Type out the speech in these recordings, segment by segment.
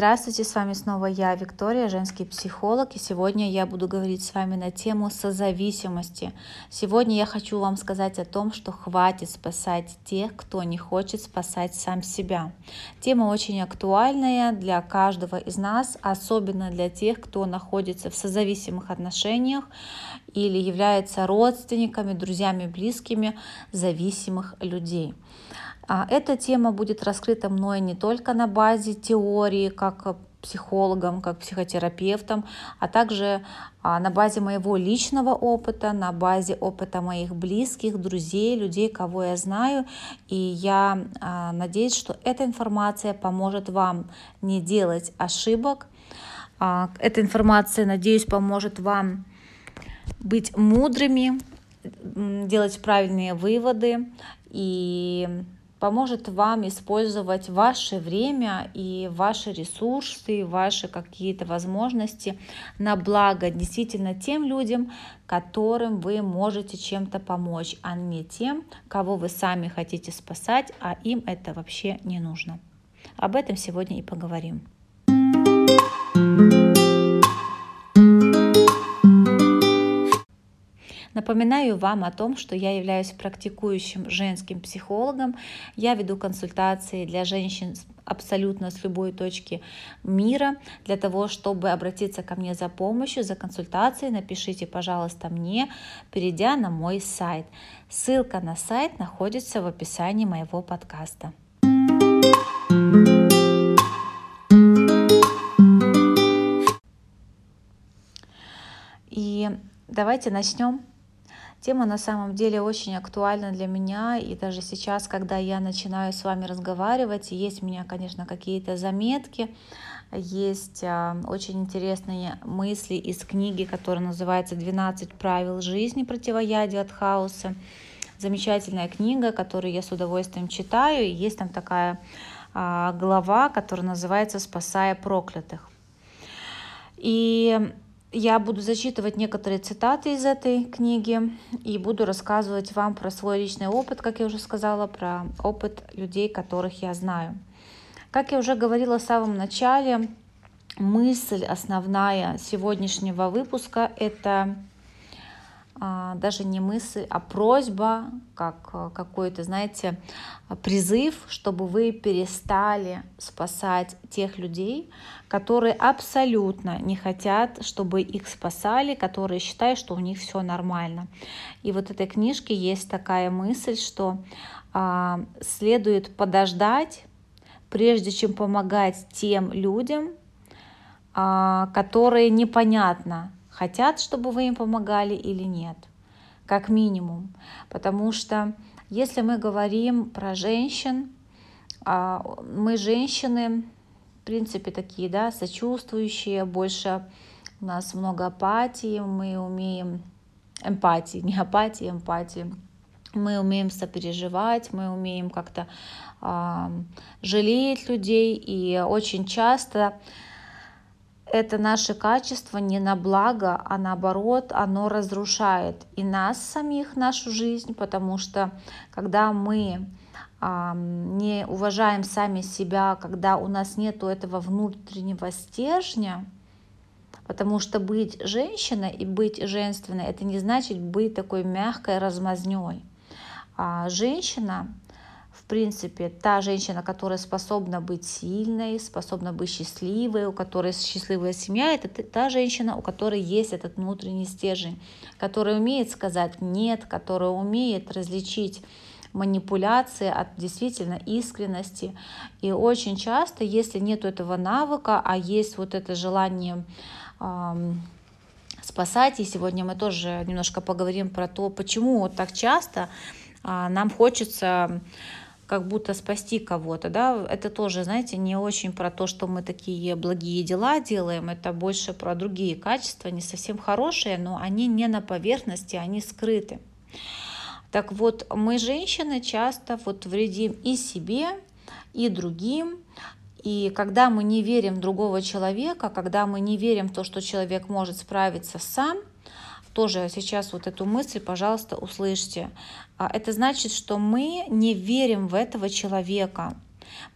Здравствуйте, с вами снова я, Виктория, женский психолог, и сегодня я буду говорить с вами на тему созависимости. Сегодня я хочу вам сказать о том, что хватит спасать тех, кто не хочет спасать сам себя. Тема очень актуальная для каждого из нас, особенно для тех, кто находится в созависимых отношениях или является родственниками, друзьями, близкими зависимых людей. А эта тема будет раскрыта мной не только на базе теории, как психологом, как психотерапевтом, а также а, на базе моего личного опыта, на базе опыта моих близких, друзей, людей, кого я знаю. И я а, надеюсь, что эта информация поможет вам не делать ошибок. Эта информация, надеюсь, поможет вам быть мудрыми, делать правильные выводы и поможет вам использовать ваше время и ваши ресурсы, ваши какие-то возможности на благо действительно тем людям, которым вы можете чем-то помочь, а не тем, кого вы сами хотите спасать, а им это вообще не нужно. Об этом сегодня и поговорим. Напоминаю вам о том, что я являюсь практикующим женским психологом. Я веду консультации для женщин абсолютно с любой точки мира. Для того, чтобы обратиться ко мне за помощью, за консультацией, напишите, пожалуйста, мне, перейдя на мой сайт. Ссылка на сайт находится в описании моего подкаста. И давайте начнем Тема на самом деле очень актуальна для меня, и даже сейчас, когда я начинаю с вами разговаривать, есть у меня, конечно, какие-то заметки, есть а, очень интересные мысли из книги, которая называется «12 правил жизни противоядия от хаоса». Замечательная книга, которую я с удовольствием читаю. Есть там такая а, глава, которая называется «Спасая проклятых». И я буду зачитывать некоторые цитаты из этой книги и буду рассказывать вам про свой личный опыт, как я уже сказала, про опыт людей, которых я знаю. Как я уже говорила в самом начале, мысль основная сегодняшнего выпуска — это а, даже не мысль, а просьба, как а, какой-то, знаете, призыв, чтобы вы перестали спасать тех людей, которые абсолютно не хотят, чтобы их спасали, которые считают, что у них все нормально. И вот этой книжке есть такая мысль, что а, следует подождать, прежде чем помогать тем людям, а, которые непонятно, хотят, чтобы вы им помогали или нет, как минимум. Потому что если мы говорим про женщин, а, мы женщины, в принципе, такие, да, сочувствующие, больше у нас много апатии, мы умеем эмпатии, не апатии, эмпатии. Мы умеем сопереживать, мы умеем как-то э, жалеть людей, и очень часто это наше качество не на благо, а наоборот, оно разрушает и нас самих, нашу жизнь, потому что когда мы не уважаем сами себя, когда у нас нет этого внутреннего стержня, потому что быть женщиной и быть женственной, это не значит быть такой мягкой размазней. А женщина в принципе, та женщина, которая способна быть сильной, способна быть счастливой, у которой счастливая семья, это та женщина, у которой есть этот внутренний стержень, которая умеет сказать «нет», которая умеет различить манипуляции от действительно искренности. И очень часто, если нет этого навыка, а есть вот это желание спасать, и сегодня мы тоже немножко поговорим про то, почему вот так часто э, нам хочется как будто спасти кого-то, да, это тоже, знаете, не очень про то, что мы такие благие дела делаем, это больше про другие качества, не совсем хорошие, но они не на поверхности, они скрыты. Так вот, мы, женщины, часто вот вредим и себе, и другим, и когда мы не верим в другого человека, когда мы не верим в то, что человек может справиться сам, тоже сейчас вот эту мысль, пожалуйста, услышьте. А, это значит, что мы не верим в этого человека.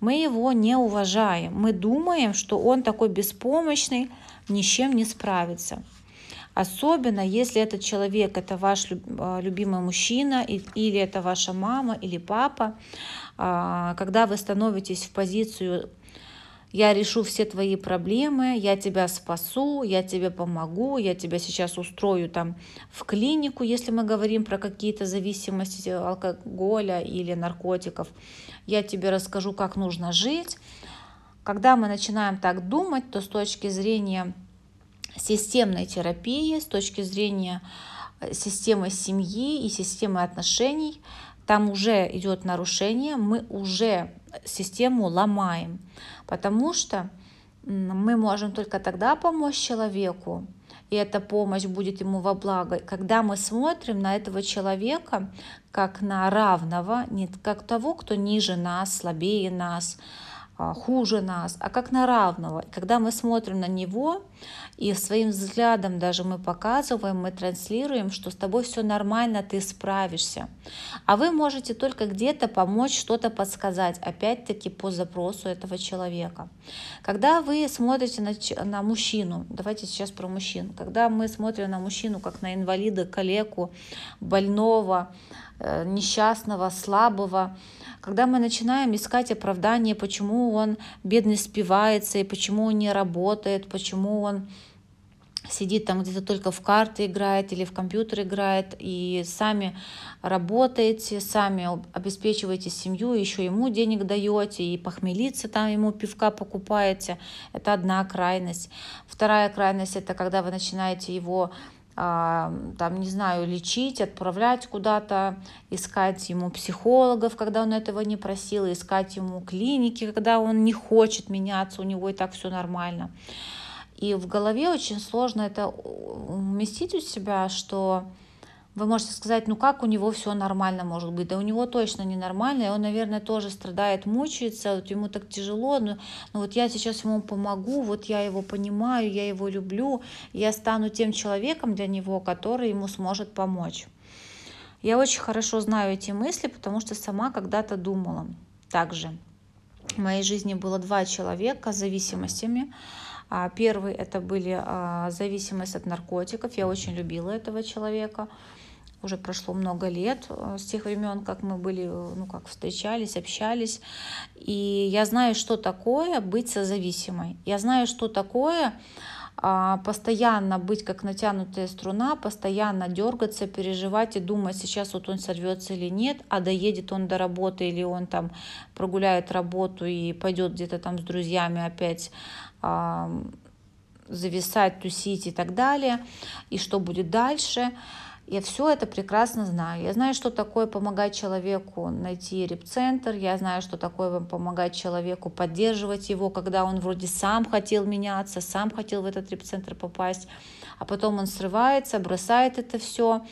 мы его не уважаем. Мы думаем, что он такой беспомощный, ни с чем не справится. Особенно если этот человек, это ваш а, любимый мужчина, или это ваша мама, или папа, а, когда вы становитесь в позицию я решу все твои проблемы, я тебя спасу, я тебе помогу, я тебя сейчас устрою там в клинику, если мы говорим про какие-то зависимости алкоголя или наркотиков, я тебе расскажу, как нужно жить. Когда мы начинаем так думать, то с точки зрения системной терапии, с точки зрения э, системы семьи и системы отношений, там уже идет нарушение, мы уже систему ломаем, потому что мы можем только тогда помочь человеку, и эта помощь будет ему во благо, когда мы смотрим на этого человека как на равного, не как того, кто ниже нас, слабее нас, а, хуже нас, а как на равного. И когда мы смотрим на него, и своим взглядом даже мы показываем, мы транслируем, что с тобой все нормально, ты справишься. А вы можете только где-то помочь, что-то подсказать, опять-таки по запросу этого человека. Когда вы смотрите на, на мужчину, давайте сейчас про мужчин, когда мы смотрим на мужчину как на инвалида, калеку, больного, э, несчастного, слабого, когда мы начинаем искать оправдание, почему он бедный спивается, и почему он не работает, почему он сидит там где-то только в карты играет или в компьютер играет, и сами работаете, сами обеспечиваете семью, еще ему денег даете, и похмелиться там ему пивка покупаете. Это одна крайность. Вторая крайность – это когда вы начинаете его а, там, не знаю, лечить, отправлять куда-то, искать ему психологов, когда он этого не просил, искать ему клиники, когда он не хочет меняться, у него и так все нормально. И в голове очень сложно это уместить у себя, что вы можете сказать, ну как у него все нормально может быть? Да у него точно не нормально, и он, наверное, тоже страдает, мучается, вот ему так тяжело, но, но вот я сейчас ему помогу, вот я его понимаю, я его люблю, я стану тем человеком для него, который ему сможет помочь. Я очень хорошо знаю эти мысли, потому что сама когда-то думала также. В моей жизни было два человека с зависимостями. А первый это были а, зависимость от наркотиков. Я очень любила этого человека уже прошло много лет э, с тех времен, как мы были, э, ну, как встречались, общались. И я знаю, что такое быть созависимой. Я знаю, что такое а, постоянно быть как натянутая струна, постоянно дергаться, переживать и думать, сейчас вот он сорвется или нет, а доедет он до работы или он там прогуляет работу и пойдет где-то там с друзьями опять зависать, тусить и так далее, и что будет дальше. Я все это прекрасно знаю. Я знаю, что такое помогать человеку найти репцентр. Я знаю, что такое помогать человеку поддерживать его, когда он вроде сам хотел меняться, сам хотел в этот репцентр попасть, а потом он срывается, бросает это все.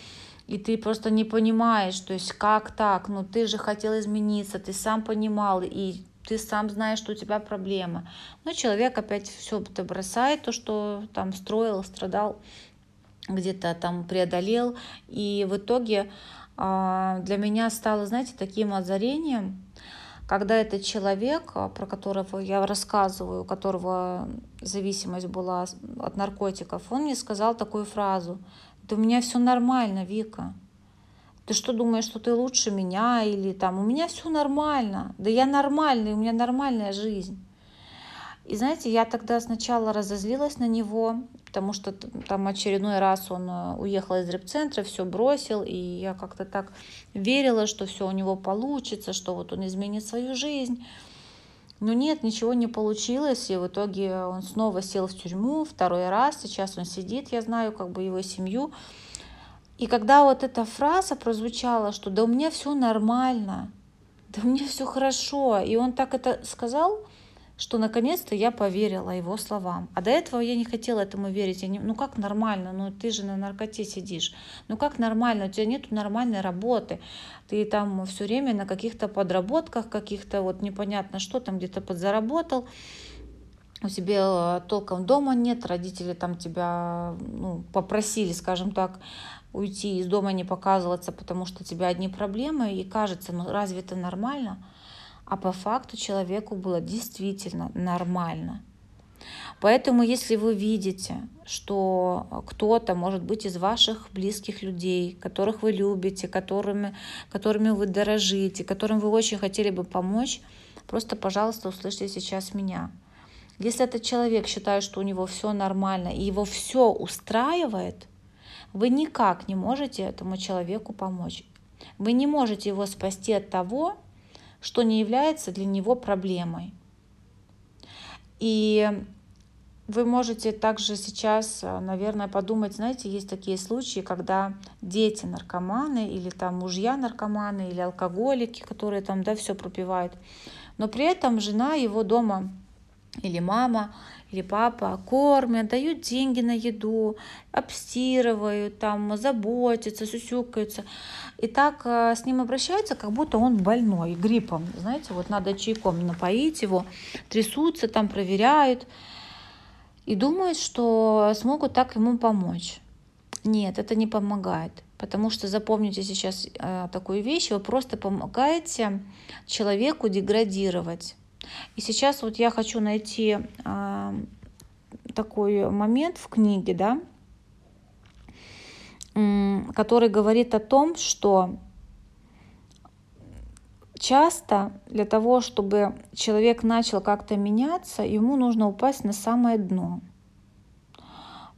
И ты просто не понимаешь, то есть как так, ну ты же хотел измениться, ты сам понимал, и ты сам знаешь, что у тебя проблемы. Но человек опять все это бросает, то, что там строил, страдал, где-то там преодолел. И в итоге а, для меня стало, знаете, таким озарением, когда этот человек, а, про которого я рассказываю, у которого зависимость была от наркотиков, он мне сказал такую фразу. Да у меня все нормально, Вика. Ты что думаешь, что ты лучше меня или там, у меня все нормально. Да я нормальный, у меня нормальная жизнь. И знаете, я тогда сначала разозлилась на него, потому что там очередной раз он э, уехал из репцентра, все бросил, и я как-то так верила, что все у него получится, что вот он изменит свою жизнь. Но нет, ничего не получилось, и в итоге он снова сел в тюрьму второй раз, сейчас он сидит, я знаю как бы его семью. И когда вот эта фраза прозвучала, что да у меня все нормально, да у меня все хорошо, и он так это сказал, что наконец-то я поверила его словам. А до этого я не хотела этому верить. Я не, ну как нормально? Ну ты же на наркоте сидишь. Ну как нормально? У тебя нет нормальной работы. Ты там все время на каких-то подработках, каких-то вот непонятно что там где-то подзаработал у тебя э, толком дома нет, родители там тебя ну, попросили, скажем так, уйти из дома, не показываться, потому что у тебя одни проблемы, и кажется, ну разве это нормально? а по факту человеку было действительно нормально. Поэтому, если вы видите, что кто-то, может быть, из ваших близких людей, которых вы любите, которыми, которыми вы дорожите, которым вы очень хотели бы помочь, просто, пожалуйста, услышьте сейчас меня. Если этот человек считает, что у него все нормально и его все устраивает, вы никак не можете этому человеку помочь. Вы не можете его спасти от того, что не является для него проблемой. И вы можете также сейчас, наверное, подумать, знаете, есть такие случаи, когда дети наркоманы или там мужья наркоманы или алкоголики, которые там, да, все пропивают, но при этом жена его дома или мама или папа кормят, дают деньги на еду, обстирывают, там, заботятся, сюсюкаются. И так э, с ним обращаются, как будто он больной, гриппом. Знаете, вот надо чайком напоить его, трясутся, там проверяют. И думают, что смогут так ему помочь. Нет, это не помогает. Потому что запомните сейчас э, такую вещь, вы просто помогаете человеку деградировать. И сейчас вот я хочу найти э, такой момент в книге, да, который говорит о том, что часто для того, чтобы человек начал как-то меняться, ему нужно упасть на самое дно.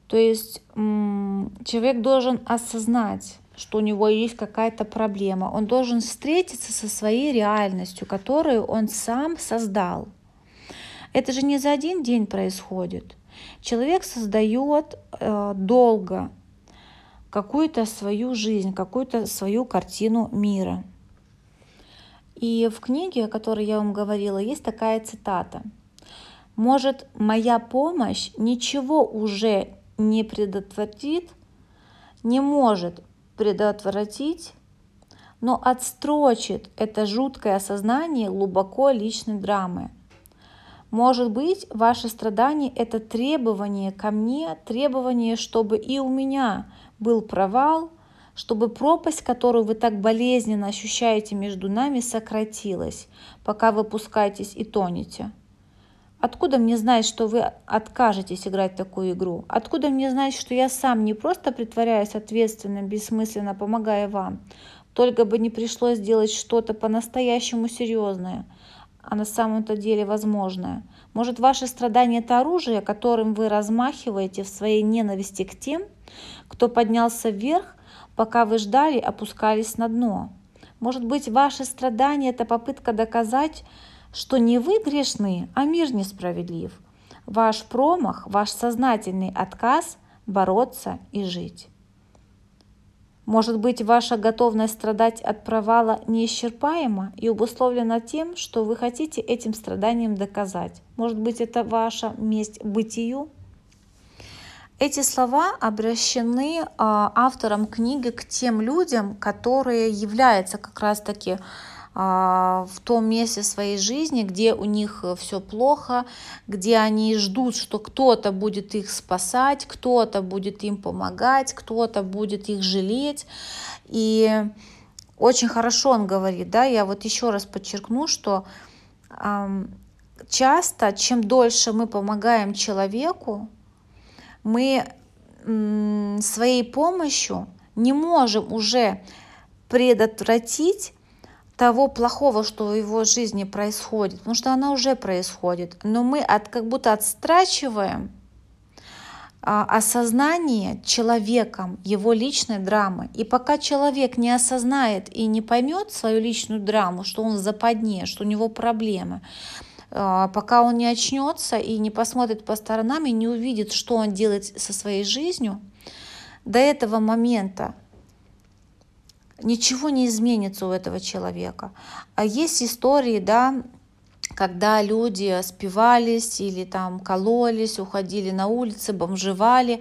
То есть человек должен осознать, что у него есть какая-то проблема. Он должен встретиться со своей реальностью, которую он сам создал. Это же не за один день происходит. Человек создает э, долго какую-то свою жизнь, какую-то свою картину мира. И в книге, о которой я вам говорила, есть такая цитата. Может, моя помощь ничего уже не предотвратит, не может предотвратить, но отстрочит это жуткое осознание глубоко личной драмы. Может быть, ваше страдание – это требование ко мне, требование, чтобы и у меня был провал, чтобы пропасть, которую вы так болезненно ощущаете между нами, сократилась, пока вы пускаетесь и тонете. Откуда мне знать, что вы откажетесь играть такую игру? Откуда мне знать, что я сам не просто притворяюсь ответственным, бессмысленно помогая вам, только бы не пришлось делать что-то по-настоящему серьезное, а на самом-то деле возможное? Может, ваше страдание – это оружие, которым вы размахиваете в своей ненависти к тем, кто поднялся вверх, пока вы ждали, опускались на дно? Может быть, ваше страдание – это попытка доказать, что не вы грешны, а мир несправедлив. Ваш промах, ваш сознательный отказ бороться и жить. Может быть, ваша готовность страдать от провала неисчерпаема и обусловлена тем, что вы хотите этим страданием доказать. Может быть, это ваша месть бытию? Эти слова обращены а, автором книги к тем людям, которые являются как раз-таки в том месте своей жизни, где у них э, все плохо, где они ждут, что кто-то будет их спасать, кто-то будет им помогать, кто-то будет их жалеть. И очень хорошо он говорит, да, я вот еще раз подчеркну, что часто, чем дольше мы помогаем человеку, мы своей помощью не можем уже предотвратить того плохого, что в его жизни происходит, потому что она уже происходит, но мы от, как будто отстрачиваем а, осознание человеком его личной драмы. И пока человек не осознает и не поймет свою личную драму, что он в западне, что у него проблемы, а, пока он не очнется и не посмотрит по сторонам и не увидит, что он делает со своей жизнью, до этого момента ничего не изменится у этого человека. А есть истории, да, когда люди спивались или там кололись, уходили на улицы, бомжевали,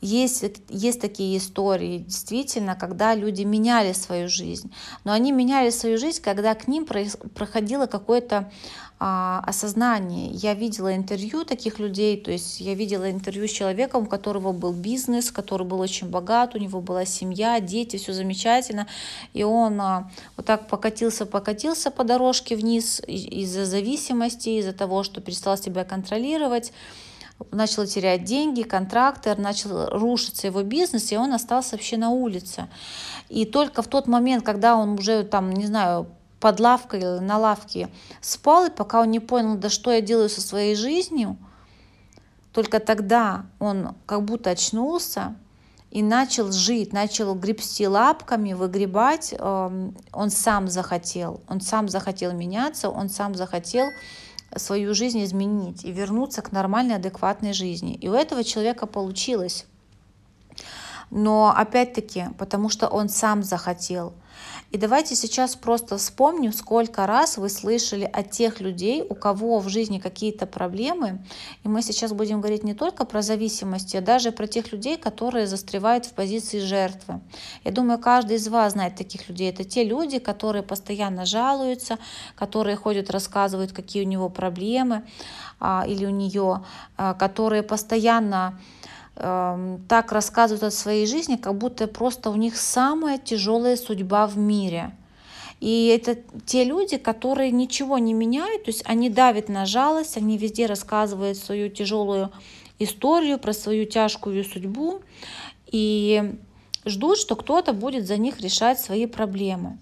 Есть, есть такие истории, действительно, когда люди меняли свою жизнь. Но они меняли свою жизнь, когда к ним проходило какое-то осознание. Я видела интервью таких людей, то есть я видела интервью с человеком, у которого был бизнес, который был очень богат, у него была семья, дети, все замечательно, и он а, вот так покатился, покатился по дорожке вниз из-за зависимости, из-за того, что перестал себя контролировать, начал терять деньги, контракты, начал рушиться его бизнес, и он остался вообще на улице. И только в тот момент, когда он уже там, не знаю, под лавкой или на лавке спал, и пока он не понял, да что я делаю со своей жизнью, только тогда он как будто очнулся и начал жить, начал гребсти лапками, выгребать. Эм, он сам захотел, он сам захотел меняться, он сам захотел свою жизнь изменить и вернуться к нормальной, адекватной жизни. И у этого человека получилось. Но опять-таки, потому что он сам захотел – и давайте сейчас просто вспомним, сколько раз вы слышали от тех людей, у кого в жизни какие-то проблемы. И мы сейчас будем говорить не только про зависимости, а даже про тех людей, которые застревают в позиции жертвы. Я думаю, каждый из вас знает таких людей. Это те люди, которые постоянно жалуются, которые ходят, рассказывают, какие у него проблемы а, или у нее, а, которые постоянно Эм, так рассказывают о своей жизни, как будто просто у них самая тяжелая судьба в мире. И это те люди, которые ничего не меняют, то есть они давят на жалость, они везде рассказывают свою тяжелую историю, про свою тяжкую судьбу и ждут, что кто-то будет за них решать свои проблемы.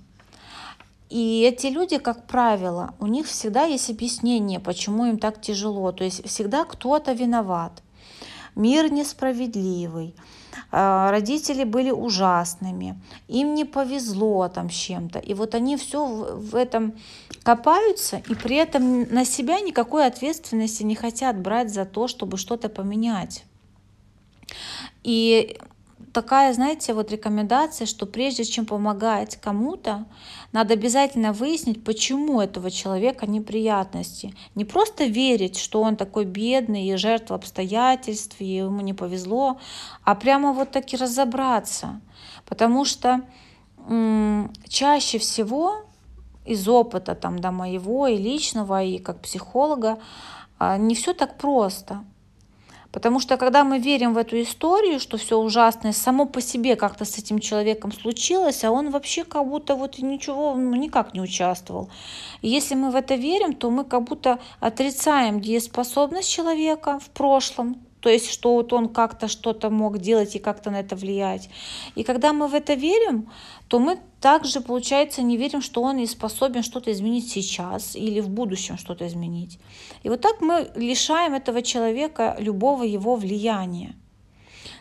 И эти люди, как правило, у них всегда есть объяснение, почему им так тяжело. То есть всегда кто-то виноват мир несправедливый, а, родители были ужасными, им не повезло там с чем-то. И вот они все в этом копаются, и при этом на себя никакой ответственности не хотят брать за то, чтобы что-то поменять. И такая, знаете, вот рекомендация, что прежде чем помогать кому-то, надо обязательно выяснить, почему этого человека неприятности. Не просто верить, что он такой бедный и жертва обстоятельств, и ему не повезло, а прямо вот таки разобраться. Потому что м- чаще всего из опыта там, да, моего и личного, и как психолога, а, не все так просто. Потому что когда мы верим в эту историю, что все ужасное само по себе как-то с этим человеком случилось, а он вообще как будто вот ничего ну, никак не участвовал. И если мы в это верим, то мы как будто отрицаем дееспособность человека в прошлом, то есть что вот он как-то что-то мог делать и как-то на это влиять. И когда мы в это верим, то мы также, получается, не верим, что он и способен что-то изменить сейчас или в будущем что-то изменить. И вот так мы лишаем этого человека любого его влияния.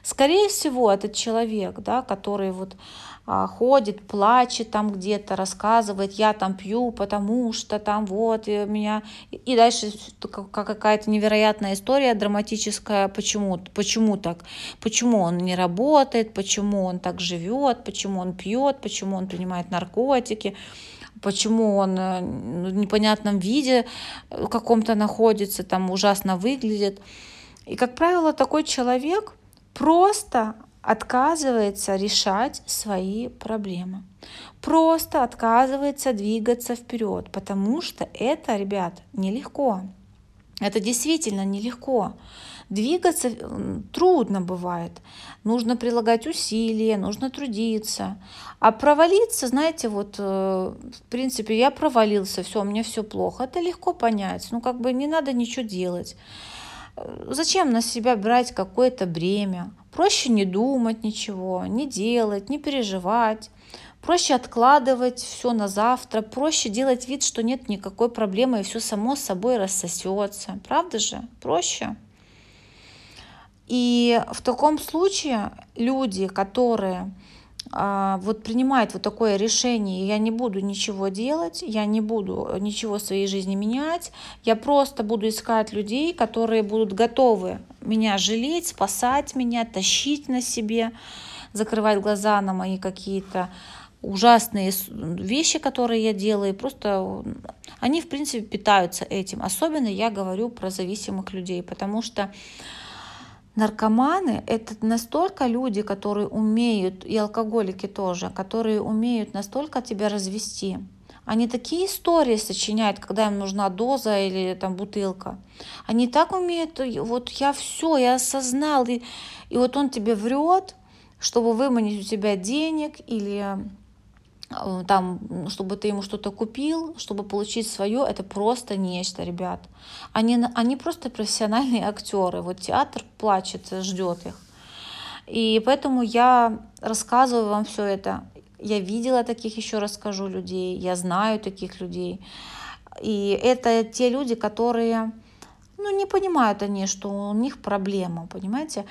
Скорее всего, этот человек, да, который вот ходит, плачет там где-то, рассказывает, я там пью, потому что там вот и меня... И дальше какая-то невероятная история драматическая, почему, почему так, почему он не работает, почему он так живет, почему он пьет, почему он принимает наркотики, почему он э, в непонятном виде каком-то находится, там ужасно выглядит. И, как правило, такой человек просто отказывается решать свои проблемы. Просто отказывается двигаться вперед, потому что это, ребят, нелегко. Это действительно нелегко. Двигаться трудно бывает. Нужно прилагать усилия, нужно трудиться. А провалиться, знаете, вот, э, в принципе, я провалился, все, меня все плохо. Это легко понять. Ну, как бы не надо ничего делать. Зачем на себя брать какое-то бремя? Проще не думать ничего, не делать, не переживать. Проще откладывать все на завтра, проще делать вид, что нет никакой проблемы, и все само собой рассосется. Правда же? Проще. И в таком случае люди, которые вот принимает вот такое решение, я не буду ничего делать, я не буду ничего в своей жизни менять, я просто буду искать людей, которые будут готовы меня жалеть, спасать меня, тащить на себе, закрывать глаза на мои какие-то ужасные вещи, которые я делаю, просто они, в принципе, питаются этим. Особенно я говорю про зависимых людей, потому что наркоманы — это настолько люди, которые умеют, и алкоголики тоже, которые умеют настолько тебя развести. Они такие истории сочиняют, когда им нужна доза или там бутылка. Они так умеют, вот я все, я осознал, и, и вот он тебе врет, чтобы выманить у тебя денег или там, чтобы ты ему что-то купил, чтобы получить свое, это просто нечто, ребят. Они, они просто профессиональные актеры. Вот театр плачет, ждет их. И поэтому я рассказываю вам все это. Я видела таких, еще расскажу, людей. Я знаю таких людей. И это те люди, которые, ну, не понимают они, что у них проблема, понимаете?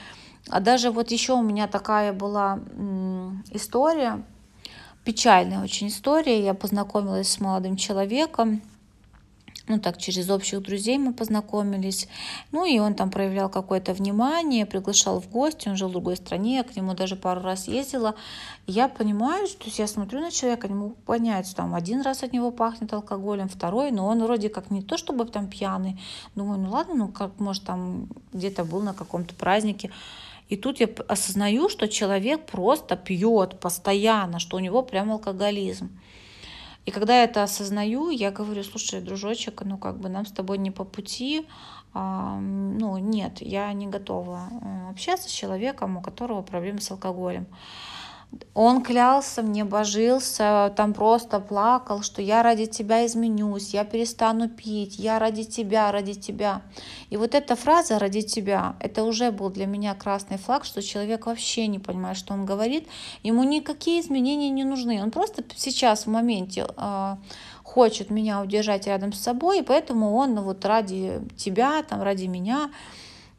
А даже вот еще у меня такая была история, печальная очень история. Я познакомилась с молодым человеком. Ну, так, через общих друзей мы познакомились. Ну, и он там проявлял какое-то внимание, приглашал в гости. Он жил в другой стране, я к нему даже пару раз ездила. Я понимаю, что я смотрю на человека, не могу понять, что там один раз от него пахнет алкоголем, второй, но он вроде как не то, чтобы там пьяный. Думаю, ну ладно, ну как, может, там где-то был на каком-то празднике. И тут я осознаю, что человек просто пьет постоянно, что у него прям алкоголизм. И когда я это осознаю, я говорю, слушай, дружочек, ну как бы нам с тобой не по пути, а, ну нет, я не готова э, общаться с человеком, у которого проблемы с алкоголем. Он клялся мне, божился, там просто плакал, что я ради тебя изменюсь, я перестану пить, я ради тебя, ради тебя. И вот эта фраза «ради тебя» — это уже был для меня красный флаг, что человек вообще не понимает, что он говорит, ему никакие изменения не нужны. Он просто сейчас в моменте э, хочет меня удержать рядом с собой, и поэтому он вот ради тебя, там, ради меня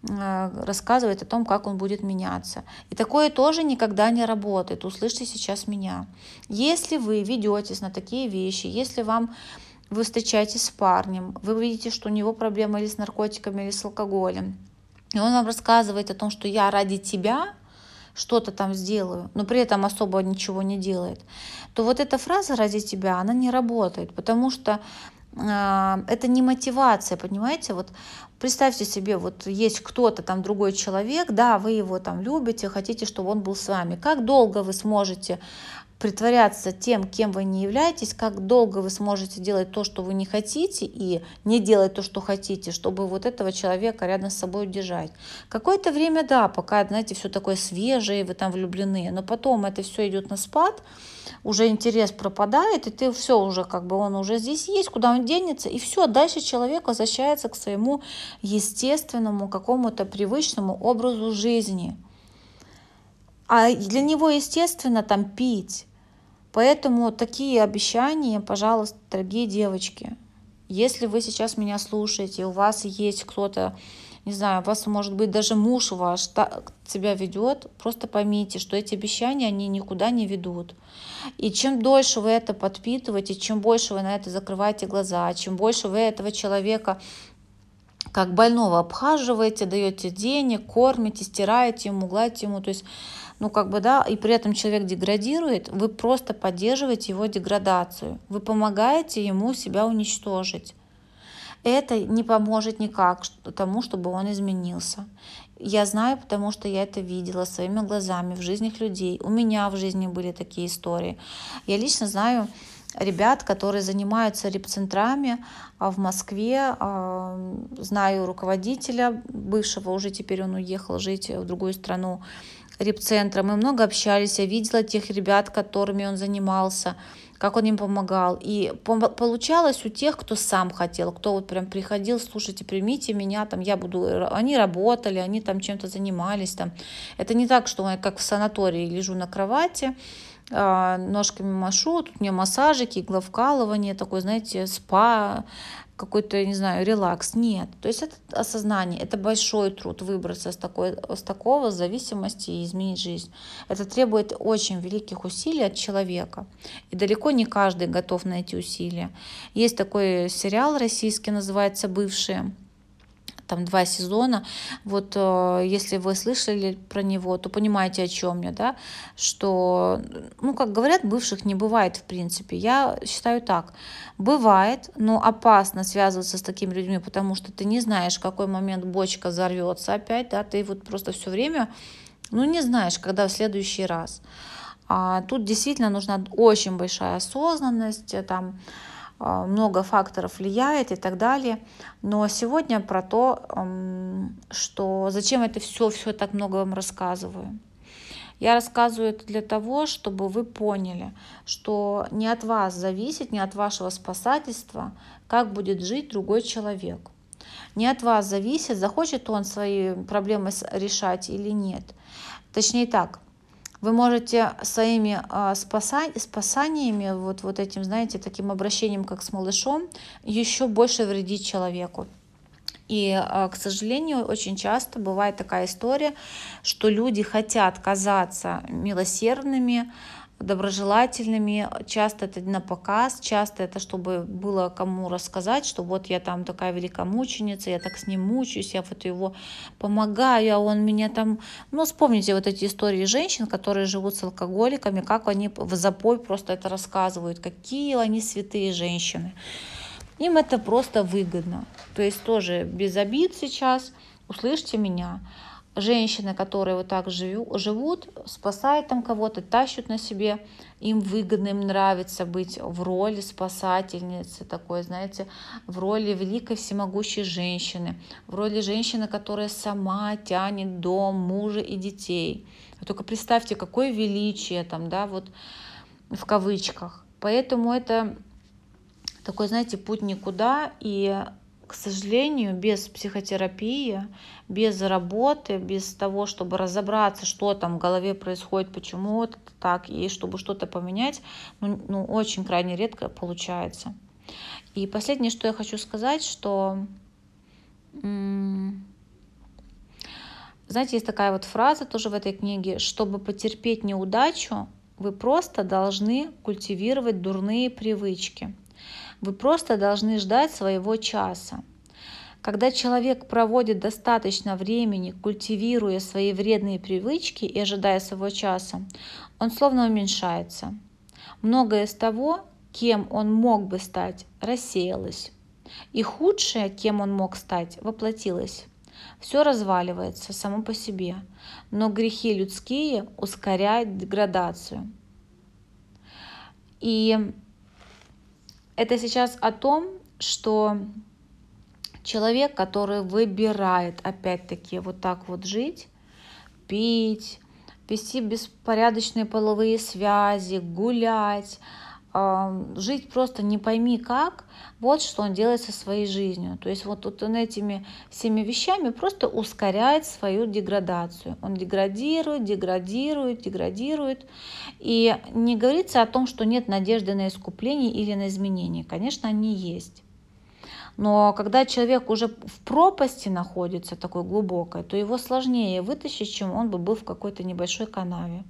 рассказывает о том, как он будет меняться. И такое тоже никогда не работает. Услышьте сейчас меня. Если вы ведетесь на такие вещи, если вам вы встречаетесь с парнем, вы видите, что у него проблемы или с наркотиками, или с алкоголем, и он вам рассказывает о том, что я ради тебя что-то там сделаю, но при этом особо ничего не делает, то вот эта фраза ради тебя, она не работает, потому что это не мотивация, понимаете? Вот Представьте себе, вот есть кто-то там другой человек, да, вы его там любите, хотите, чтобы он был с вами. Как долго вы сможете притворяться тем, кем вы не являетесь, как долго вы сможете делать то, что вы не хотите, и не делать то, что хотите, чтобы вот этого человека рядом с собой удержать. Какое-то время, да, пока, знаете, все такое свежее, вы там влюблены, но потом это все идет на спад, уже интерес пропадает, и ты все уже, как бы он уже здесь есть, куда он денется, и все, дальше человек возвращается к своему естественному, какому-то привычному образу жизни. А для него, естественно, там пить. Поэтому такие обещания, пожалуйста, дорогие девочки, если вы сейчас меня слушаете, у вас есть кто-то, не знаю, у вас может быть даже муж ваш так себя ведет, просто поймите, что эти обещания, они никуда не ведут. И чем дольше вы это подпитываете, чем больше вы на это закрываете глаза, чем больше вы этого человека как больного обхаживаете, даете денег, кормите, стираете ему, гладите ему, то есть ну как бы, да, и при этом человек деградирует, вы просто поддерживаете его деградацию, вы помогаете ему себя уничтожить. Это не поможет никак тому, чтобы он изменился. Я знаю, потому что я это видела своими глазами в жизнях людей. У меня в жизни были такие истории. Я лично знаю ребят, которые занимаются репцентрами а, в Москве. А, знаю руководителя бывшего, уже теперь он уехал жить в другую страну репцентра. Мы много общались, я видела тех ребят, которыми он занимался, как он им помогал. И получалось у тех, кто сам хотел, кто вот прям приходил, слушайте, примите меня, там я буду, они работали, они там чем-то занимались. Там. Это не так, что я как в санатории лежу на кровати, ножками машу, тут у меня массажики, игловкалывание, такой, знаете, спа, какой-то, не знаю, релакс. Нет. То есть это осознание, это большой труд выбраться с, такой, с такого зависимости и изменить жизнь. Это требует очень великих усилий от человека. И далеко не каждый готов на эти усилия. Есть такой сериал российский, называется «Бывшие». Там два сезона. Вот э, если вы слышали про него, то понимаете, о чем я, да, что, ну, как говорят, бывших не бывает в принципе. Я считаю так, бывает, но опасно связываться с такими людьми, потому что ты не знаешь, в какой момент бочка взорвется опять, да, ты вот просто все время, ну, не знаешь, когда в следующий раз. А тут действительно нужна очень большая осознанность, там, а, много факторов влияет и так далее. Но сегодня про то, что зачем это все, все так много вам рассказываю. Я рассказываю это для того, чтобы вы поняли, что не от вас зависит, не от вашего спасательства, как будет жить другой человек. Не от вас зависит, захочет он свои проблемы решать или нет. Точнее так, вы можете своими а, спасаниями, вот, вот этим, знаете, таким обращением, как с малышом, еще больше вредить человеку. И, а, к сожалению, очень часто бывает такая история, что люди хотят казаться милосердными, доброжелательными. Часто это на показ, часто это чтобы было кому рассказать, что вот я там такая великомученица, я так с ним мучаюсь, я вот его помогаю, а он меня там... Ну, вспомните вот эти истории женщин, которые живут с алкоголиками, как они в запой просто это рассказывают, какие они святые женщины. Им это просто выгодно. То есть тоже без обид сейчас, услышьте меня женщины, которые вот так живут, спасают там кого-то, тащат на себе, им выгодно, им нравится быть в роли спасательницы, такой, знаете, в роли великой всемогущей женщины, в роли женщины, которая сама тянет дом, мужа и детей. Только представьте, какое величие там, да, вот в кавычках. Поэтому это такой, знаете, путь никуда, и к сожалению, без психотерапии, без работы, без того, чтобы разобраться, что там в голове происходит, почему это так, и чтобы что-то поменять, ну, ну очень крайне редко получается. И последнее, что я хочу сказать, что знаете, есть такая вот фраза тоже в этой книге, чтобы потерпеть неудачу, вы просто должны культивировать дурные привычки. Вы просто должны ждать своего часа. Когда человек проводит достаточно времени, культивируя свои вредные привычки и ожидая своего часа, он словно уменьшается. Многое из того, кем он мог бы стать, рассеялось. И худшее, кем он мог стать, воплотилось. Все разваливается само по себе, но грехи людские ускоряют деградацию. И это сейчас о том, что человек, который выбирает опять-таки вот так вот жить, пить, вести беспорядочные половые связи, гулять, жить просто не пойми как, вот что он делает со своей жизнью. То есть вот, вот он этими всеми вещами просто ускоряет свою деградацию. Он деградирует, деградирует, деградирует. И не говорится о том, что нет надежды на искупление или на изменение. Конечно, они есть. Но когда человек уже в пропасти находится такой глубокой, то его сложнее вытащить, чем он бы был в какой-то небольшой канаве.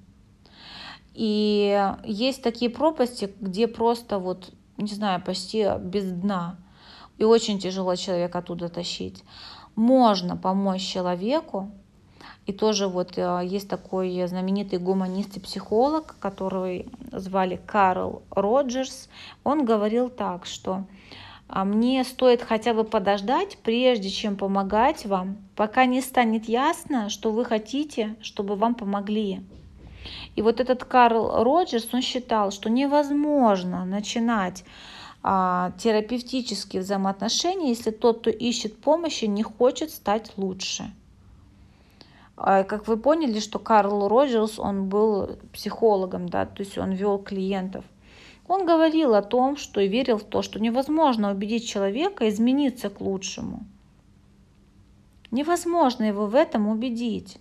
И есть такие пропасти, где просто вот, не знаю, почти без дна. И очень тяжело человека оттуда тащить. Можно помочь человеку. И тоже вот э, есть такой знаменитый гуманист и психолог, которого звали Карл Роджерс. Он говорил так, что «А мне стоит хотя бы подождать, прежде чем помогать вам, пока не станет ясно, что вы хотите, чтобы вам помогли. И вот этот Карл Роджерс, он считал, что невозможно начинать а, терапевтические взаимоотношения, если тот, кто ищет помощи, не хочет стать лучше. А, как вы поняли, что Карл Роджерс, он был психологом, да, то есть он вел клиентов. Он говорил о том, что и верил в то, что невозможно убедить человека измениться к лучшему. Невозможно его в этом убедить.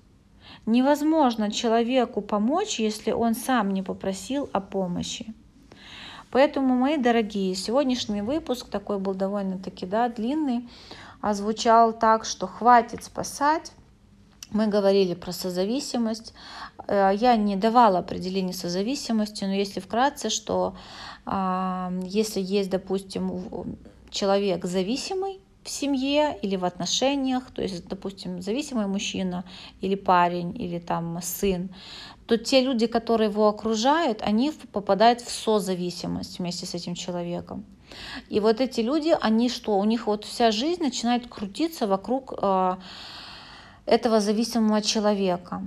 Невозможно человеку помочь, если он сам не попросил о помощи. Поэтому, мои дорогие, сегодняшний выпуск такой был довольно-таки да, длинный, озвучал так, что хватит спасать. Мы говорили про созависимость. Э, я не давала определения созависимости, но если вкратце, что а, если есть, допустим, человек зависимый, в семье или в отношениях, то есть, допустим, зависимый мужчина или парень, или там сын, то те люди, которые его окружают, они попадают в созависимость вместе с этим человеком. И вот эти люди, они что? У них вот вся жизнь начинает крутиться вокруг э, этого зависимого человека.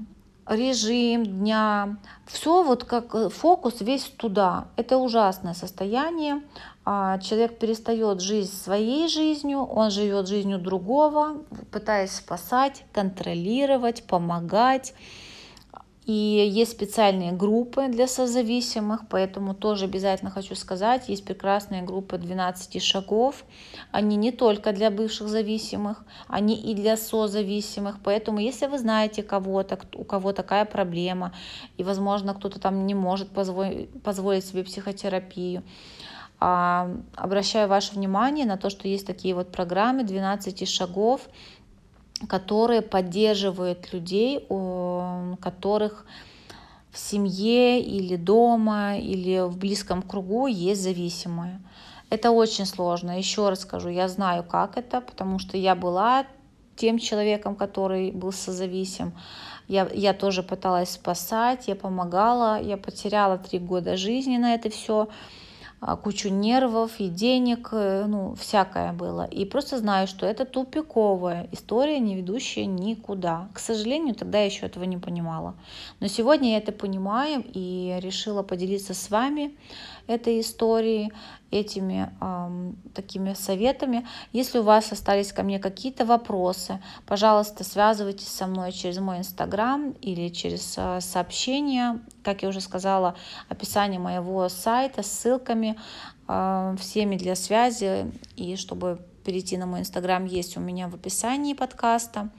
Режим дня, все вот как э, фокус весь туда. Это ужасное состояние. А, человек перестает жить своей жизнью, он живет жизнью другого, пытаясь спасать, контролировать, помогать. И есть специальные группы для созависимых, поэтому тоже обязательно хочу сказать, есть прекрасные группы 12 шагов. Они не только для бывших зависимых, они и для созависимых. Поэтому если вы знаете кого-то, у кого такая проблема, и, возможно, кто-то там не может позволить, себе психотерапию, обращаю ваше внимание на то, что есть такие вот программы 12 шагов, которые поддерживают людей, у которых в семье или дома или в близком кругу есть зависимые. Это очень сложно. Еще раз скажу, я знаю, как это, потому что я была тем человеком, который был созависим. Я, я тоже пыталась спасать, я помогала, я потеряла три года жизни на это все. А, кучу нервов и денег, э, ну, всякое было. И просто знаю, что это тупиковая история, не ведущая никуда. К сожалению, тогда я еще этого не понимала. Но сегодня я это понимаю и решила поделиться с вами этой историей, этими э, такими советами. Если у вас остались ко мне какие-то вопросы, пожалуйста, связывайтесь со мной через мой инстаграм или через э, сообщение, как я уже сказала, описание моего сайта с ссылками э, всеми для связи и чтобы перейти на мой инстаграм, есть у меня в описании подкаста.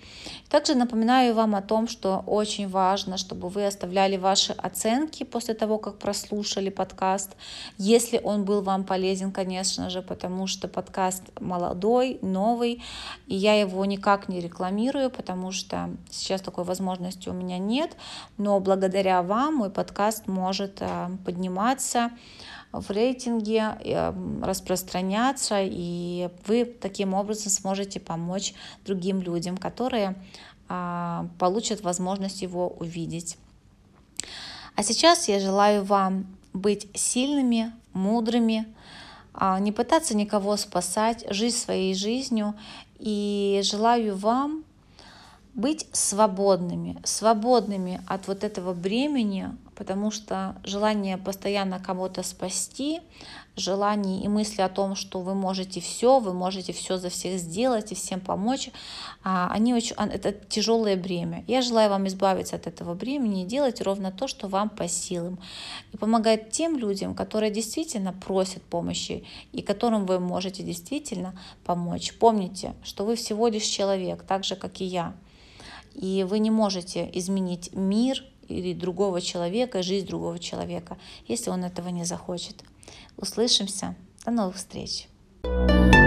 Также напоминаю вам о том, что очень важно, чтобы вы оставляли ваши оценки после того, как прослушали подкаст, если он был вам полезен, конечно же, потому что подкаст молодой, новый, и я его никак не рекламирую, потому что сейчас такой возможности у меня нет, но благодаря вам мой подкаст может э, подниматься в рейтинге, эм, распространяться, и вы таким образом сможете помочь другим людям, которые а, получат возможность его увидеть. А сейчас я желаю вам быть сильными, мудрыми, а, не пытаться никого спасать, жить своей жизнью. И желаю вам быть свободными, свободными от вот этого бремени, потому что желание постоянно кого-то спасти, желание и мысли о том, что вы можете все, вы можете все за всех сделать и всем помочь, а, они очень, а, это тяжелое бремя. Я желаю вам избавиться от этого бремени и делать ровно то, что вам по силам. И помогать тем людям, которые действительно просят помощи и которым вы можете действительно помочь. Помните, что вы всего лишь человек, так же, как и я. И вы не можете изменить мир, или другого человека, жизнь другого человека, если он этого не захочет. Услышимся. До новых встреч. thank you